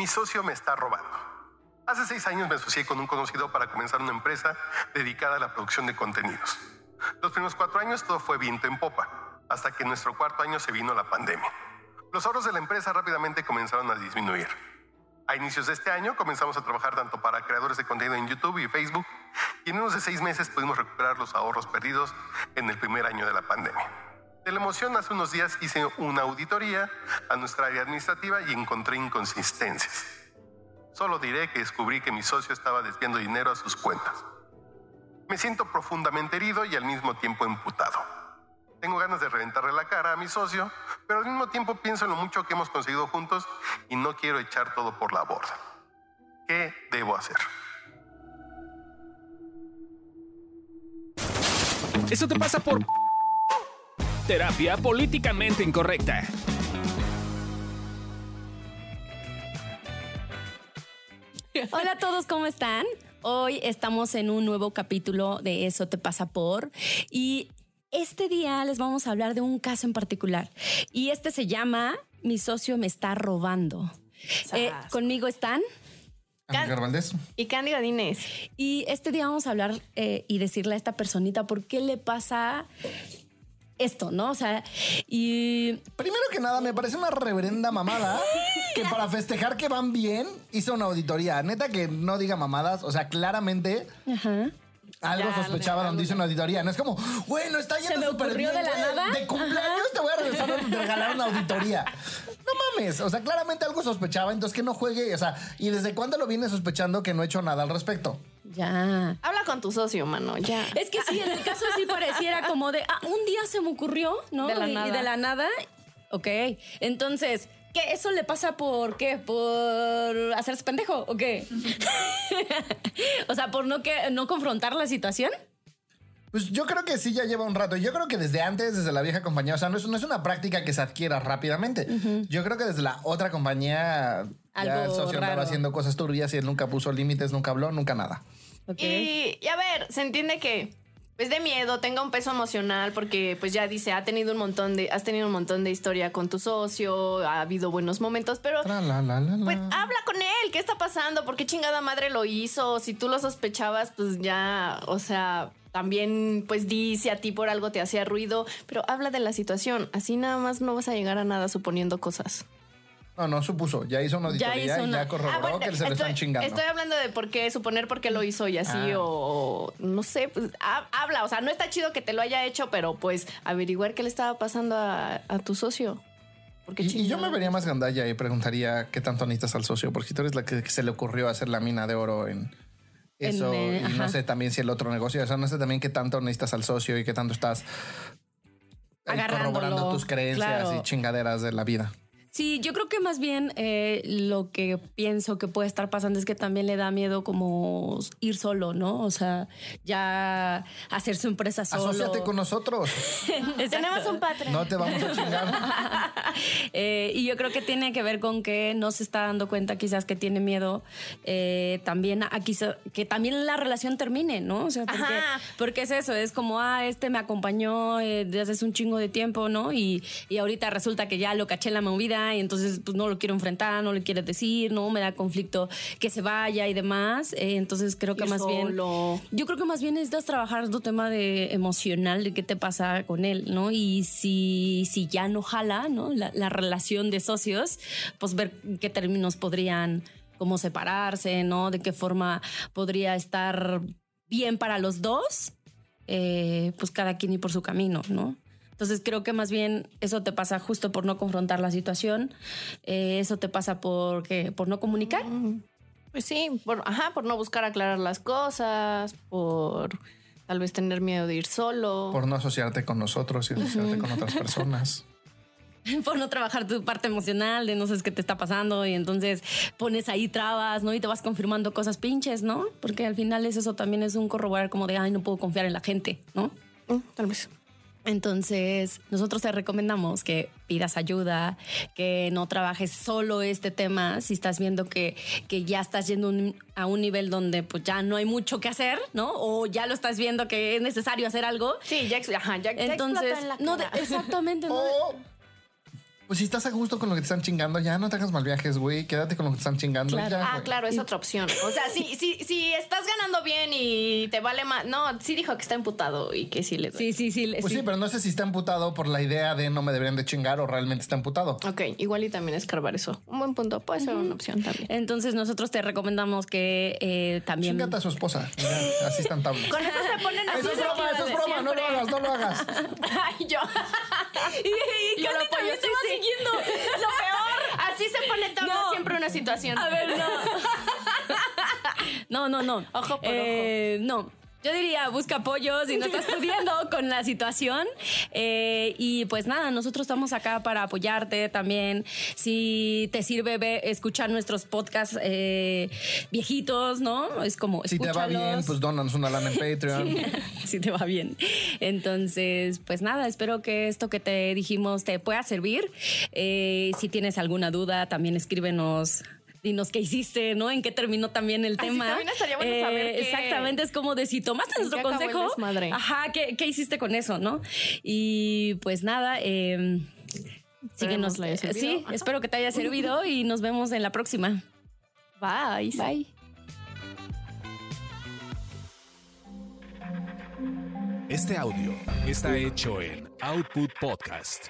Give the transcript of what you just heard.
Mi socio me está robando. Hace seis años me asocié con un conocido para comenzar una empresa dedicada a la producción de contenidos. Los primeros cuatro años todo fue viento en popa, hasta que en nuestro cuarto año se vino la pandemia. Los ahorros de la empresa rápidamente comenzaron a disminuir. A inicios de este año comenzamos a trabajar tanto para creadores de contenido en YouTube y Facebook y en de seis meses pudimos recuperar los ahorros perdidos en el primer año de la pandemia. De la emoción, hace unos días hice una auditoría a nuestra área administrativa y encontré inconsistencias. Solo diré que descubrí que mi socio estaba desviando dinero a sus cuentas. Me siento profundamente herido y al mismo tiempo emputado. Tengo ganas de reventarle la cara a mi socio, pero al mismo tiempo pienso en lo mucho que hemos conseguido juntos y no quiero echar todo por la borda. ¿Qué debo hacer? Eso te pasa por terapia políticamente incorrecta. Hola a todos, ¿cómo están? Hoy estamos en un nuevo capítulo de Eso te pasa por y este día les vamos a hablar de un caso en particular y este se llama Mi socio me está robando. Eh, conmigo están Valdés. Y Candy Godínez. y este día vamos a hablar eh, y decirle a esta personita por qué le pasa esto, ¿no? O sea, y Primero que nada, me parece una reverenda mamada que para festejar que van bien hizo una auditoría. Neta que no diga mamadas. O sea, claramente ajá. algo Ya, sospechaba donde hizo una auditoría. No es como, bueno, está Se yendo me súper ocurrió bien, de la nada. De cumpleaños te voy a regresar a regalar una auditoría. No mames. O sea, claramente algo sospechaba. Entonces que no juegue. O sea, ¿y desde cuándo lo viene sospechando que no he hecho nada al respecto? ya. Habla con tu socio, mano, ya. Es que sí, en el caso sí pareciera como de, ah, un día se me ocurrió, ¿no? De la y, y nada. de la nada. Ok. Entonces, ¿qué? ¿Eso le pasa por qué? ¿Por hacerse pendejo o qué? o sea, por no, que, no confrontar la situación. Pues yo creo que sí ya lleva un rato. Yo creo que desde antes, desde la vieja compañía, o sea, no es, no es una práctica que se adquiera rápidamente. Yo creo que desde la otra compañía ya el socio andaba raro. haciendo cosas turbias y él nunca puso límites, nunca habló, nunca nada. Y, y a ver, se entiende que pues de miedo, tenga un peso emocional porque pues ya dice, ha tenido un montón de has tenido un montón de historia con tu socio, ha habido buenos momentos, pero Tra, la, la, la, la. pues habla con él, ¿qué está pasando? ¿Por qué chingada madre lo hizo? Si tú lo sospechabas, pues ya, o sea, también pues dice a ti por algo te hacía ruido, pero habla de la situación, así nada más no vas a llegar a nada suponiendo cosas. No, no supuso. Ya hizo una auditoría hizo y ya corroboró Ah, bueno, que se le están chingando. estoy hablando de por qué, suponer por qué lo hizo y así, Ah. o no sé, pues ha- habla. O sea, no está chido que te lo haya hecho, pero pues averiguar qué le estaba pasando a, a tu socio. Porque Y, y yo me vería más gandalla y preguntaría qué tanto necesitas al socio, porque tú eres la que, que se le ocurrió hacer la mina de oro en eso, y no sé también si el otro negocio, o sea, no sé también qué tanto necesitas al socio y qué tanto estás corroborando tus creencias claro. y chingaderas de la vida. Sí, yo creo que más bien eh, lo que pienso que puede estar pasando es que también le da miedo como ir solo, ¿no? O sea, ya hacer su empresa solo. Asociate con nosotros. Tenemos un Patreon. No te vamos a chingar. Eh, y yo creo que tiene que ver con que no se está dando cuenta quizás que tiene miedo eh, también a quizá, que también la relación termine, ¿no? O sea, porque, es eso, es como, ah, este me acompañó eh, desde hace un chingo de tiempo, ¿no? Y, y ahorita resulta que ya lo caché en la movida y entonces pues no lo quiero enfrentar, no le quiere decir, no me da conflicto que se vaya y demás. Eh, entonces creo que Ir más bien... solo. Yo creo que más bien necesitas trabajar tu tema de emocional, de qué te pasa con él, ¿no? Y si, si ya no jala, ¿no? La, la relación de socios, pues ver qué términos podrían como separarse, ¿no? De qué forma podría estar bien para los dos, eh, pues cada quien ir por su camino, ¿no? Entonces creo que más bien eso te pasa justo por no confrontar la situación, eh, eso te pasa por, ¿qué? por no comunicar. Pues sí, por, ajá, por no buscar aclarar las cosas, por tal vez tener miedo de ir solo. Por no asociarte con nosotros y asociarte con otras personas. por no trabajar tu parte emocional de no sabes qué te está pasando y entonces pones ahí trabas, ¿no? Y te vas confirmando cosas pinches, ¿no? Porque al final es eso también es un corroborar como de, ay, no puedo confiar en la gente, ¿no? Mm, tal vez. Entonces, nosotros te recomendamos que pidas ayuda, que no trabajes solo este tema si estás viendo que, que ya estás yendo un- a un nivel donde pues ya no hay mucho que hacer, ¿no? O ya lo estás viendo que es necesario hacer algo. Sí, ya, ajá, ya, ya Entonces, en la no, de- exactamente, no. Pues si estás a gusto con lo que te están chingando, ya no te hagas mal viajes, güey. Quédate con lo que te están chingando. Claro. ya, Ah, güey. claro, es otra opción. O sea, si, si, si estás ganando bien y te vale más. No, sí dijo que está emputado y que sí le. Sí, sí, sí. Pues sí. pero no sé si está emputado por la idea de no me deberían de chingar o realmente está emputado. Ok, igual y también escarbar eso. Un buen punto. Puede ser una opción también. Entonces nosotros te recomendamos que eh, también... Chingate a su esposa. Así están tablas. Con eso se ponen así. Eso es broma, eso es broma. No lo hagas, no lo hagas. Ay, yo. Y, Yo lo apoyo, sí, sí. siguiendo. Lo peor. Así se pone tabla No. siempre una situación. A ver, no. No, no, no. Ojo por Eh, No. Yo diría, busca apoyo si no estás pudiendo con la situación. Eh, y pues nada, nosotros estamos acá para apoyarte también. Si te sirve ve- escuchar nuestros podcasts eh, viejitos, ¿no? Es como. Si te va bien, pues donanos una lana en Patreon. si te va bien. Entonces, pues nada, espero que esto que te dijimos te pueda servir. Eh, si tienes alguna duda, también escríbenos. Dinos qué hiciste, ¿no? En qué terminó también el Ah, sí, tema. Eh, también estaría bueno saber qué- Exactamente, es como de si tomaste ¿En nuestro consejo. desmadre? Ajá, ¿qué, qué hiciste con eso, no? Y pues nada, eh, síguenos. haya Eh, servido. Sí, Ajá. espero que te haya servido y nos vemos en la próxima. Bye. Bye. Este audio está hecho en Output Podcast.